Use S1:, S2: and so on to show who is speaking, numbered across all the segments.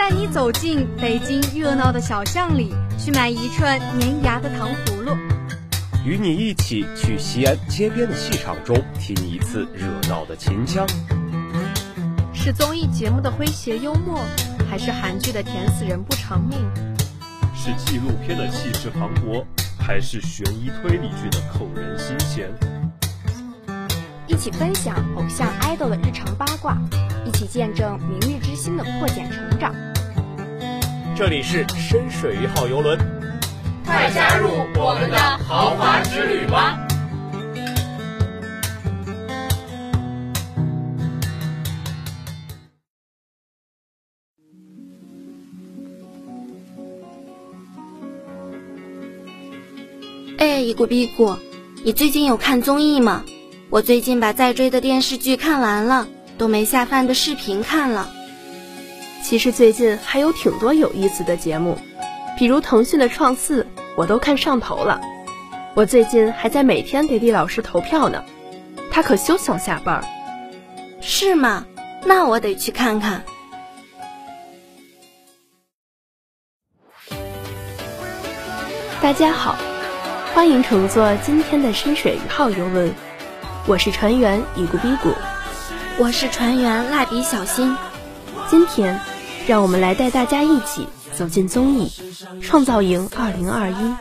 S1: 带你走进北京热闹的小巷里，去买一串粘牙的糖葫芦；
S2: 与你一起去西安街边的戏场中听一次热闹的秦腔。
S3: 是综艺节目的诙谐幽默，还是韩剧的甜死人不偿命？
S4: 是纪录片的气势磅礴，还是悬疑推理剧的扣人心弦？
S5: 一起分享偶像 idol 的日常八卦，一起见证明日之星的破茧成长。
S6: 这里是深水一号游轮，
S7: 快加入我们的豪华之旅吧！
S8: 哎，一股逼股，你最近有看综艺吗？我最近把在追的电视剧看完了，都没下饭的视频看了。
S3: 其实最近还有挺多有意思的节目，比如腾讯的《创四》，我都看上头了。我最近还在每天给李老师投票呢，他可休想下班。
S8: 是吗？那我得去看看。
S3: 大家好，欢迎乘坐今天的深水鱼号游轮。我是船员一咕比咕，
S8: 我是船员蜡笔小新。
S3: 今天，让我们来带大家一起走进综艺《创造营2021》。《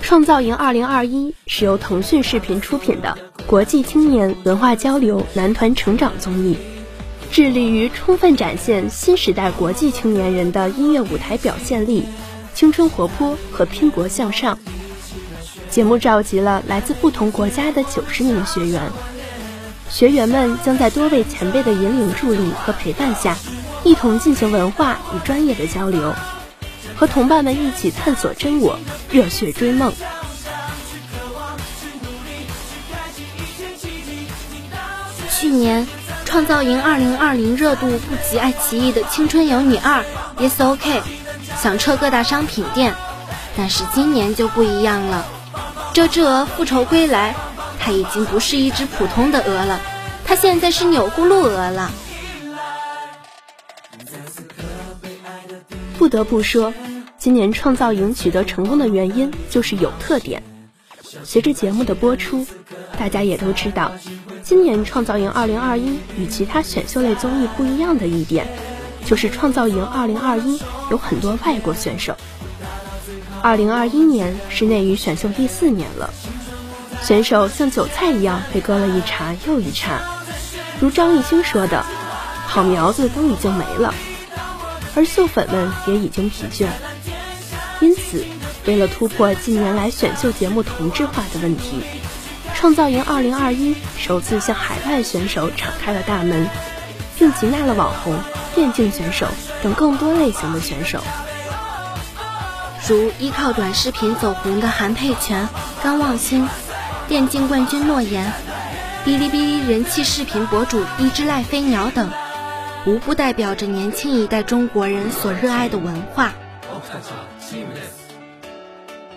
S3: 创造营2021》是由腾讯视频出品的国际青年文化交流男团成长综艺，致力于充分展现新时代国际青年人的音乐舞台表现力、青春活泼和拼搏向上。节目召集了来自不同国家的九十名学员，学员们将在多位前辈的引领、助力和陪伴下，一同进行文化与专业的交流，和同伴们一起探索真我，热血追梦。
S8: 去年，《创造营2020》热度不及爱奇艺的《青春有你2》，Yes OK，响彻各大商品店。但是今年就不一样了。这只鹅复仇归来，它已经不是一只普通的鹅了，它现在是钮祜禄鹅了。
S3: 不得不说，今年创造营取得成功的原因就是有特点。随着节目的播出，大家也都知道，今年创造营2021与其他选秀类综艺不一样的一点，就是创造营2021有很多外国选手。二零二一年是内娱选秀第四年了，选手像韭菜一样被割了一茬又一茬，如张艺兴说的：“好苗子都已经没了，而秀粉们也已经疲倦。”因此，为了突破近年来选秀节目同质化的问题，创造营二零二一首次向海外选手敞开了大门，并集纳了网红、电竞选手等更多类型的选手。
S8: 如依靠短视频走红的韩佩泉、甘望星，电竞冠军诺言，哔哩哔哩人气视频博主一只赖飞鸟等，无不代表着年轻一代中国人所热爱的文化。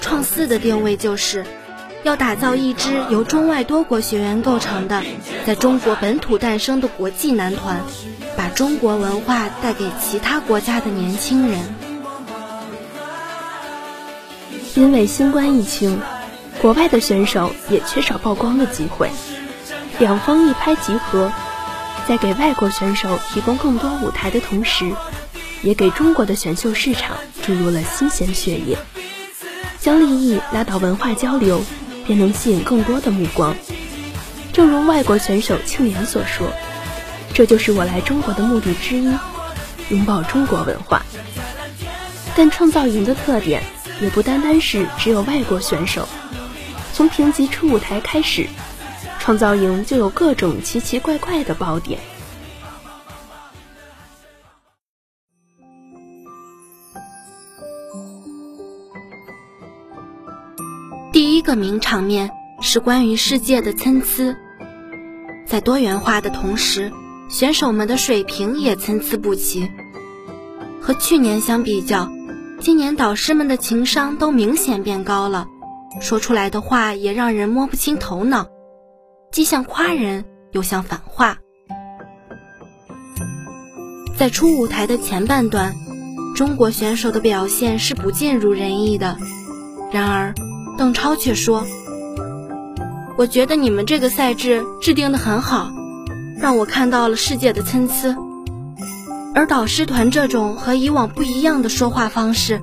S8: 创四的定位就是，要打造一支由中外多国学员构成的，在中国本土诞生的国际男团，把中国文化带给其他国家的年轻人。
S3: 因为新冠疫情，国外的选手也缺少曝光的机会。两方一拍即合，在给外国选手提供更多舞台的同时，也给中国的选秀市场注入了新鲜血液。将利益拉到文化交流，便能吸引更多的目光。正如外国选手庆怜所说：“这就是我来中国的目的之一，拥抱中国文化。”但创造营的特点。也不单单是只有外国选手，从评级初舞台开始，创造营就有各种奇奇怪怪的爆点。
S8: 第一个名场面是关于世界的参差，在多元化的同时，选手们的水平也参差不齐，和去年相比较。今年导师们的情商都明显变高了，说出来的话也让人摸不清头脑，既像夸人又像反话。在初舞台的前半段，中国选手的表现是不尽如人意的。然而，邓超却说：“我觉得你们这个赛制制定的很好，让我看到了世界的参差。而导师团这种和以往不一样的说话方式，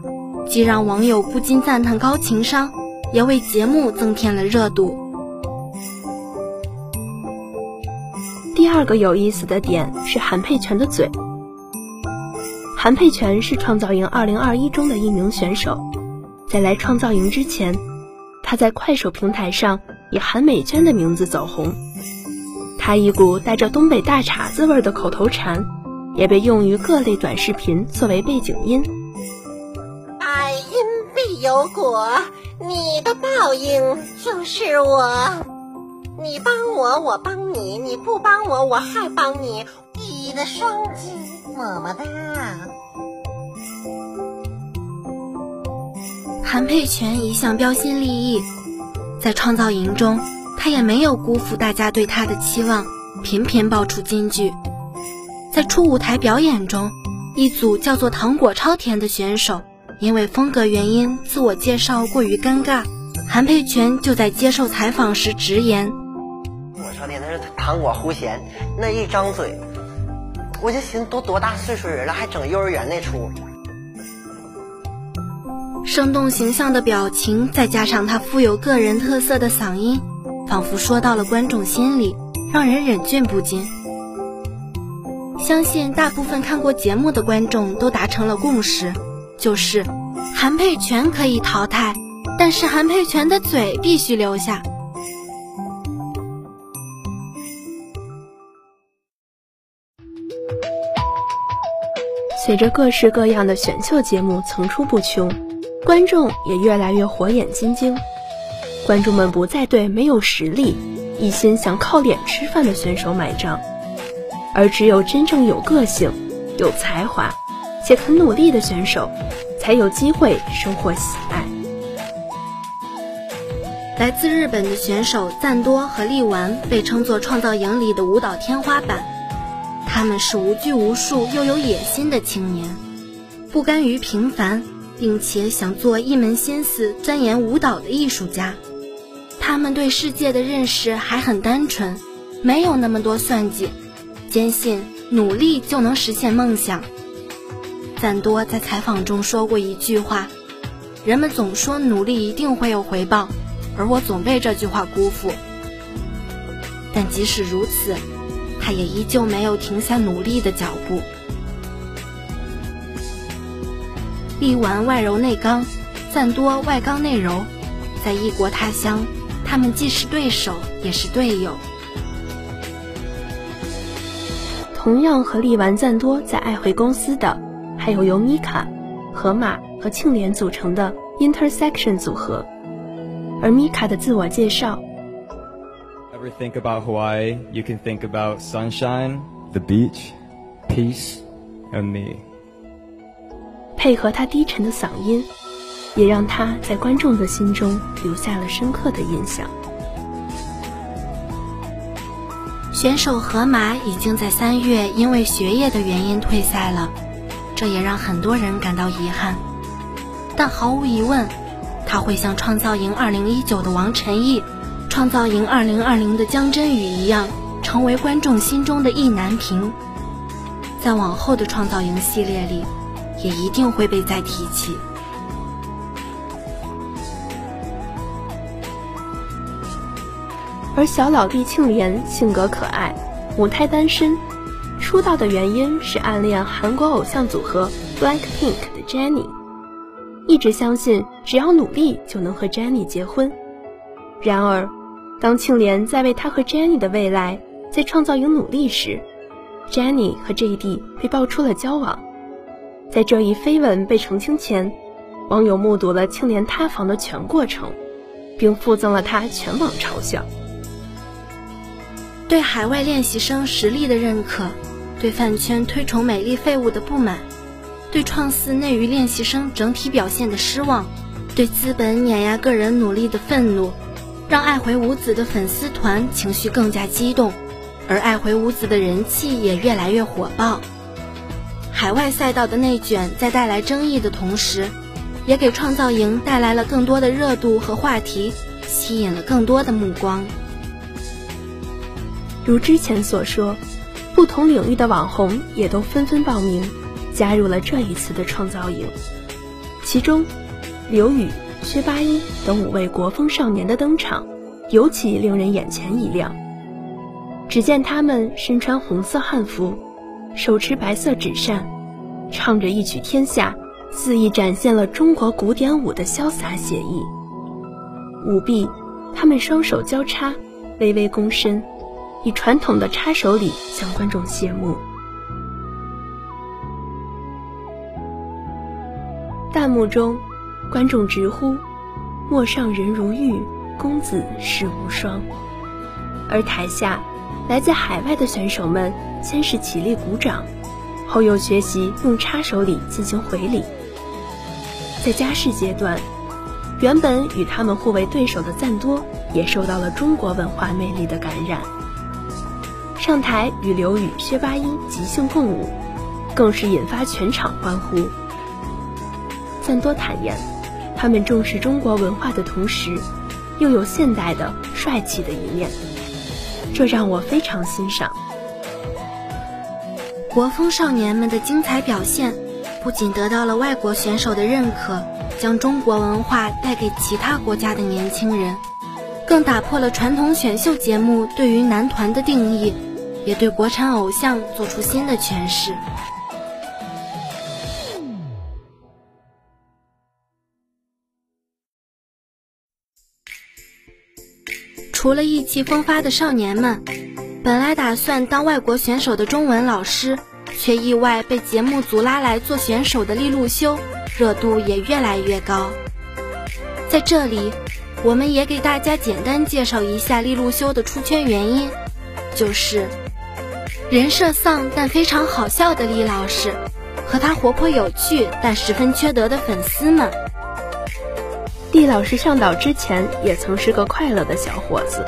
S8: 既让网友不禁赞叹高情商，也为节目增添了热度。”
S3: 第二个有意思的点是韩佩泉的嘴。韩佩泉是创造营2021中的一名选手，在来创造营之前，他在快手平台上以韩美娟的名字走红。他一股带着东北大碴子味的口头禅，也被用于各类短视频作为背景音。
S9: 爱因必有果，你的报应就是我。你帮我，我帮你；你不帮我，我还帮你。你的双击，么么哒。
S8: 韩佩泉一向标新立异，在创造营中，他也没有辜负大家对他的期望，频频爆出金句。在初舞台表演中，一组叫做“糖果超甜”的选手，因为风格原因，自我介绍过于尴尬，韩佩泉就在接受采访时直言。
S10: 我说的那是糖果狐仙，那一张嘴，我就寻思都多大岁数人了，还整幼儿园那出。
S8: 生动形象的表情，再加上他富有个人特色的嗓音，仿佛说到了观众心里，让人忍俊不禁。相信大部分看过节目的观众都达成了共识，就是韩佩泉可以淘汰，但是韩佩泉的嘴必须留下。
S3: 随着各式各样的选秀节目层出不穷，观众也越来越火眼金睛。观众们不再对没有实力、一心想靠脸吃饭的选手买账，而只有真正有个性、有才华且肯努力的选手，才有机会收获喜爱。
S8: 来自日本的选手赞多和力丸被称作创造营里的舞蹈天花板。他们是无拘无束又有野心的青年，不甘于平凡，并且想做一门心思钻研舞蹈的艺术家。他们对世界的认识还很单纯，没有那么多算计，坚信努力就能实现梦想。赞多在采访中说过一句话：“人们总说努力一定会有回报，而我总被这句话辜负。”但即使如此。他也依旧没有停下努力的脚步。力丸外柔内刚，赞多外刚内柔，在异国他乡，他们既是对手，也是队友。
S3: 同样和力丸赞多在爱回公司的，还有由米卡、河马和庆怜组成的 Intersection 组合，而米卡的自我介绍。
S11: ever think about Hawaii, you can think about sunshine, the beach, peace, and me.
S3: 配合他低沉的嗓音，也让他在观众的心中留下了深刻的印象。
S8: 选手河马已经在三月因为学业的原因退赛了，这也让很多人感到遗憾。但毫无疑问，他会像创造营2019的王晨艺。创造营二零二零的江真宇一样，成为观众心中的意难平，在往后的创造营系列里，也一定会被再提起。
S3: 而小老弟庆怜性格可爱，母胎单身，出道的原因是暗恋韩国偶像组合 BLACKPINK 的 Jennie，一直相信只要努力就能和 Jennie 结婚，然而。当庆怜在为他和 Jenny 的未来在创造营努力时，Jenny 和 JD 被爆出了交往。在这一绯闻被澄清前，网友目睹了庆怜塌房的全过程，并附赠了他全网嘲笑。
S8: 对海外练习生实力的认可，对饭圈推崇美丽废物的不满，对创四内娱练习生整体表现的失望，对资本碾压个人努力的愤怒。让爱回五子的粉丝团情绪更加激动，而爱回五子的人气也越来越火爆。海外赛道的内卷在带来争议的同时，也给创造营带来了更多的热度和话题，吸引了更多的目光。
S3: 如之前所说，不同领域的网红也都纷纷报名，加入了这一次的创造营。其中，刘宇、薛八一等五位国风少年的登场，尤其令人眼前一亮。只见他们身穿红色汉服，手持白色纸扇，唱着一曲《天下》，肆意展现了中国古典舞的潇洒写意。舞毕，他们双手交叉，微微躬身，以传统的插手礼向观众谢幕。弹幕中，观众直呼“陌上人如玉，公子世无双”，而台下。来自海外的选手们先是起立鼓掌，后又学习用插手礼进行回礼。在加试阶段，原本与他们互为对手的赞多也受到了中国文化魅力的感染，上台与刘宇、薛八一即兴共舞，更是引发全场欢呼。赞多坦言，他们重视中国文化的同时，又有现代的帅气的一面。这让我非常欣赏。
S8: 国风少年们的精彩表现，不仅得到了外国选手的认可，将中国文化带给其他国家的年轻人，更打破了传统选秀节目对于男团的定义，也对国产偶像做出新的诠释。除了意气风发的少年们，本来打算当外国选手的中文老师，却意外被节目组拉来做选手的利路修，热度也越来越高。在这里，我们也给大家简单介绍一下利路修的出圈原因，就是人设丧但非常好笑的李老师，和他活泼有趣但十分缺德的粉丝们。
S3: 厉老师上岛之前也曾是个快乐的小伙子，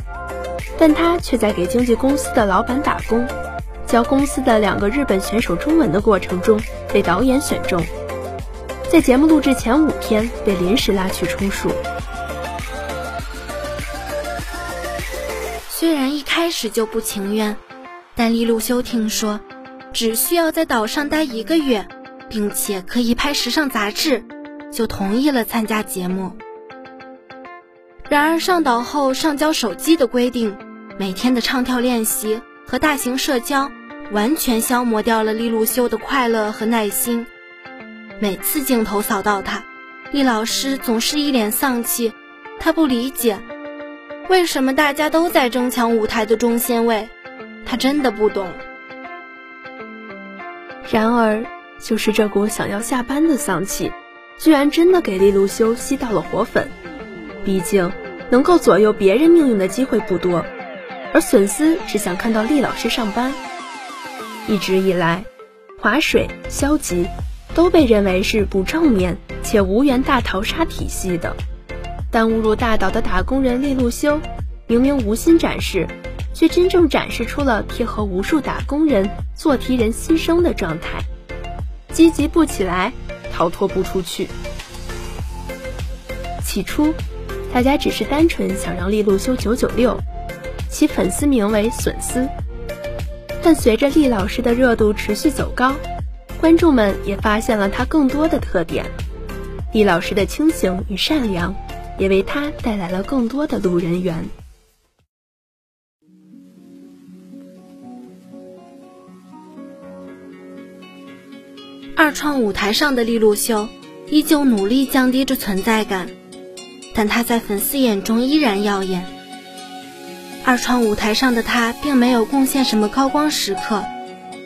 S3: 但他却在给经纪公司的老板打工，教公司的两个日本选手中文的过程中被导演选中，在节目录制前五天被临时拉去充数。
S8: 虽然一开始就不情愿，但利路修听说只需要在岛上待一个月，并且可以拍时尚杂志，就同意了参加节目。然而上岛后上交手机的规定，每天的唱跳练习和大型社交，完全消磨掉了利路修的快乐和耐心。每次镜头扫到他，厉老师总是一脸丧气。他不理解，为什么大家都在争抢舞台的中心位，他真的不懂。
S3: 然而，就是这股想要下班的丧气，居然真的给利路修吸到了活粉。毕竟，能够左右别人命运的机会不多，而粉丝只想看到厉老师上班。一直以来，划水、消极都被认为是不正面且无缘大逃杀体系的，但误入大岛的打工人利路修，明明无心展示，却真正展示出了贴合无数打工人做题人心声的状态：积极不起来，逃脱不出去。起初。大家只是单纯想让利路修九九六，其粉丝名为笋丝。但随着厉老师的热度持续走高，观众们也发现了他更多的特点。厉老师的清醒与善良，也为他带来了更多的路人缘。
S8: 二创舞台上的利路修，依旧努力降低着存在感。但他在粉丝眼中依然耀眼。二创舞台上的他并没有贡献什么高光时刻，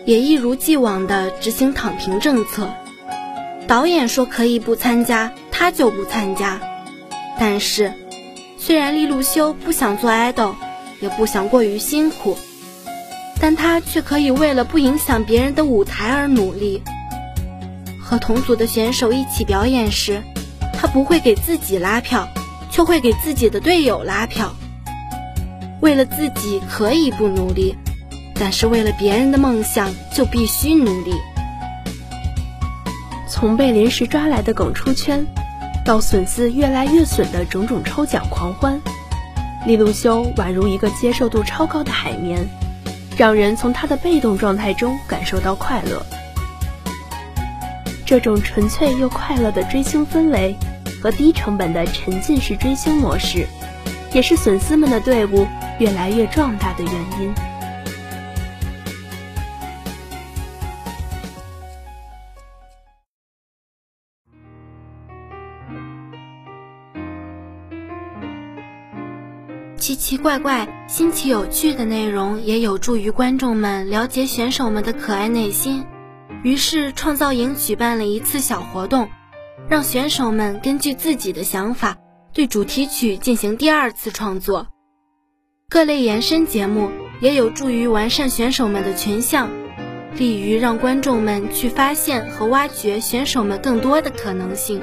S8: 也一如既往的执行躺平政策。导演说可以不参加，他就不参加。但是，虽然利路修不想做爱豆，也不想过于辛苦，但他却可以为了不影响别人的舞台而努力。和同组的选手一起表演时，他不会给自己拉票。却会给自己的队友拉票。为了自己可以不努力，但是为了别人的梦想就必须努力。
S3: 从被临时抓来的梗出圈，到损丝越来越损的种种抽奖狂欢，利路修宛如一个接受度超高的海绵，让人从他的被动状态中感受到快乐。这种纯粹又快乐的追星氛围和低成本的沉浸式追星模式，也是粉丝们的队伍越来越壮大的原因。
S8: 奇奇怪怪、新奇有趣的内容，也有助于观众们了解选手们的可爱内心。于是，创造营举办了一次小活动，让选手们根据自己的想法，对主题曲进行第二次创作。各类延伸节目也有助于完善选手们的群像，利于让观众们去发现和挖掘选手们更多的可能性。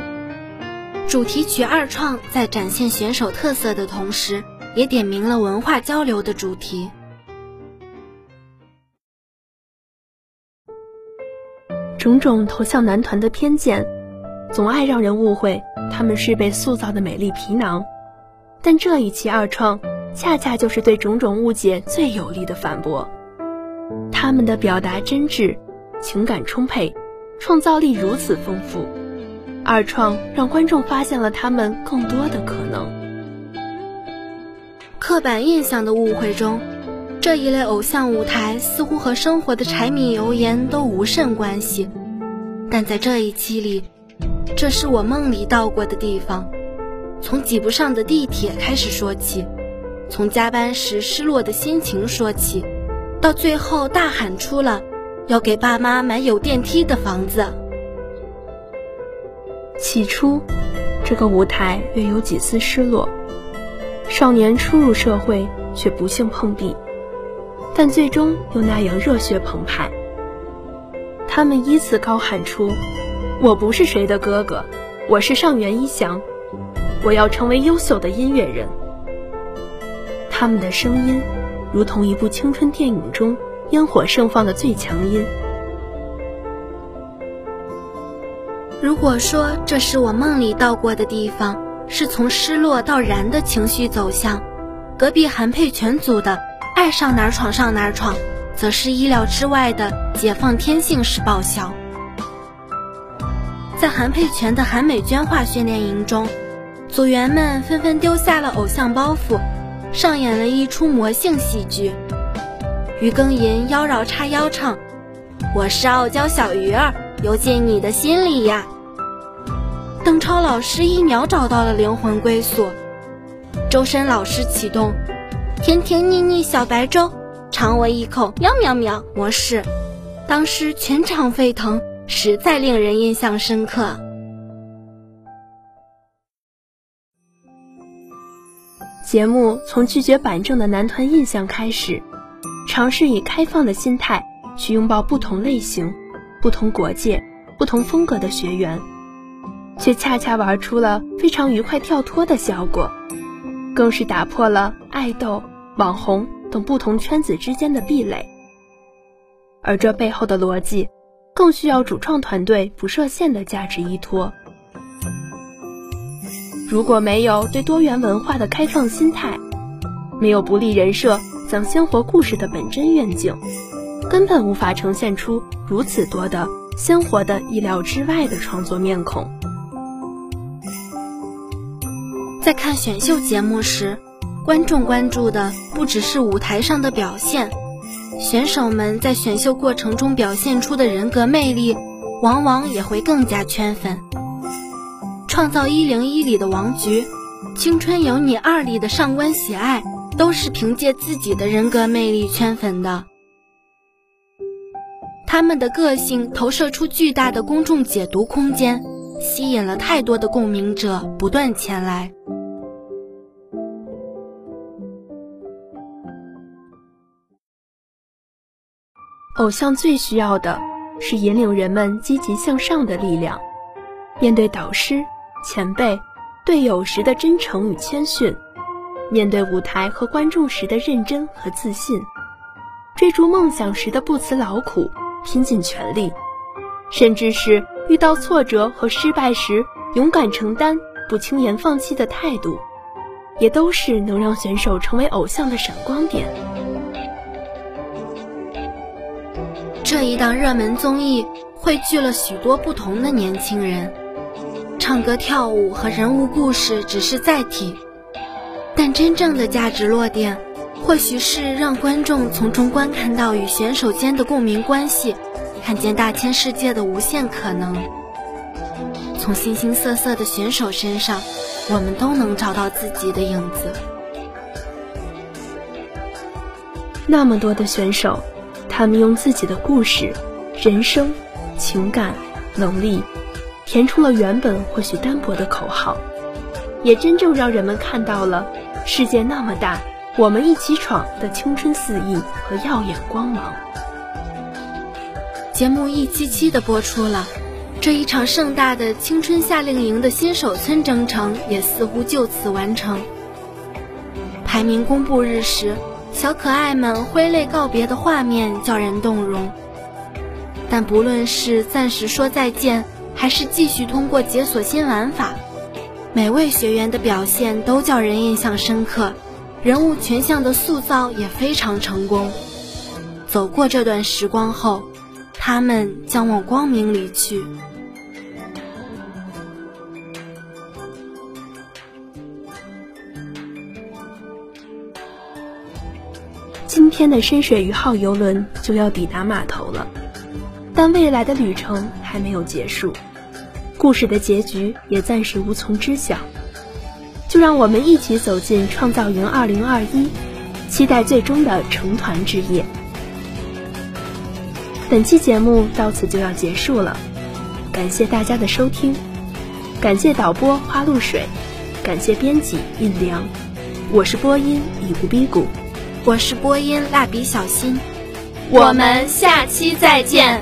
S8: 主题曲二创在展现选手特色的同时，也点明了文化交流的主题。
S3: 种种投向男团的偏见，总爱让人误会他们是被塑造的美丽皮囊。但这一期二创，恰恰就是对种种误解最有力的反驳。他们的表达真挚，情感充沛，创造力如此丰富。二创让观众发现了他们更多的可能。
S8: 刻板印象的误会中。这一类偶像舞台似乎和生活的柴米油盐都无甚关系，但在这一期里，这是我梦里到过的地方。从挤不上的地铁开始说起，从加班时失落的心情说起，到最后大喊出了要给爸妈买有电梯的房子。
S3: 起初，这个舞台略有几丝失落，少年初入社会却不幸碰壁。但最终又那样热血澎湃。他们依次高喊出：“我不是谁的哥哥，我是上原一翔，我要成为优秀的音乐人。”他们的声音，如同一部青春电影中烟火盛放的最强音。
S8: 如果说这是我梦里到过的地方，是从失落到燃的情绪走向，隔壁韩佩泉组的。爱上哪儿闯上哪儿闯，则是意料之外的解放天性式爆笑。在韩佩泉的韩美娟化训练营中，组员们纷纷丢下了偶像包袱，上演了一出魔性戏剧。于庚寅妖娆叉腰唱：“我是傲娇小鱼儿，游进你的心里呀。”邓超老师一秒找到了灵魂归宿，周深老师启动。甜甜腻腻小白粥，尝我一口，喵喵喵！模式，当时全场沸腾，实在令人印象深刻。
S3: 节目从拒绝板正的男团印象开始，尝试以开放的心态去拥抱不同类型、不同国界、不同风格的学员，却恰恰玩出了非常愉快跳脱的效果，更是打破了爱豆。网红等不同圈子之间的壁垒，而这背后的逻辑，更需要主创团队不设限的价值依托。如果没有对多元文化的开放心态，没有不立人设、讲鲜活故事的本真愿景，根本无法呈现出如此多的鲜活的意料之外的创作面孔。
S8: 在看选秀节目时。观众关注的不只是舞台上的表现，选手们在选秀过程中表现出的人格魅力，往往也会更加圈粉。创造一零一里的王菊，青春有你二里的上官喜爱，都是凭借自己的人格魅力圈粉的。他们的个性投射出巨大的公众解读空间，吸引了太多的共鸣者不断前来。
S3: 偶像最需要的是引领人们积极向上的力量。面对导师、前辈、队友时的真诚与谦逊，面对舞台和观众时的认真和自信，追逐梦想时的不辞劳苦、拼尽全力，甚至是遇到挫折和失败时勇敢承担、不轻言放弃的态度，也都是能让选手成为偶像的闪光点。
S8: 这一档热门综艺汇聚了许多不同的年轻人，唱歌、跳舞和人物故事只是载体，但真正的价值落点，或许是让观众从中观看到与选手间的共鸣关系，看见大千世界的无限可能。从形形色色的选手身上，我们都能找到自己的影子。
S3: 那么多的选手。他们用自己的故事、人生、情感、能力，填充了原本或许单薄的口号，也真正让人们看到了世界那么大，我们一起闯的青春肆意和耀眼光芒。
S8: 节目一期期的播出了，这一场盛大的青春夏令营的新手村征程也似乎就此完成。排名公布日时。小可爱们挥泪告别的画面叫人动容，但不论是暂时说再见，还是继续通过解锁新玩法，每位学员的表现都叫人印象深刻，人物群像的塑造也非常成功。走过这段时光后，他们将往光明里去。
S3: 天的深水鱼号游轮就要抵达码头了，但未来的旅程还没有结束，故事的结局也暂时无从知晓。就让我们一起走进创造营2021，期待最终的成团之夜。本期节目到此就要结束了，感谢大家的收听，感谢导播花露水，感谢编辑印良，我是播音以无逼谷。
S8: 我是播音蜡笔小新，
S7: 我们下期再见。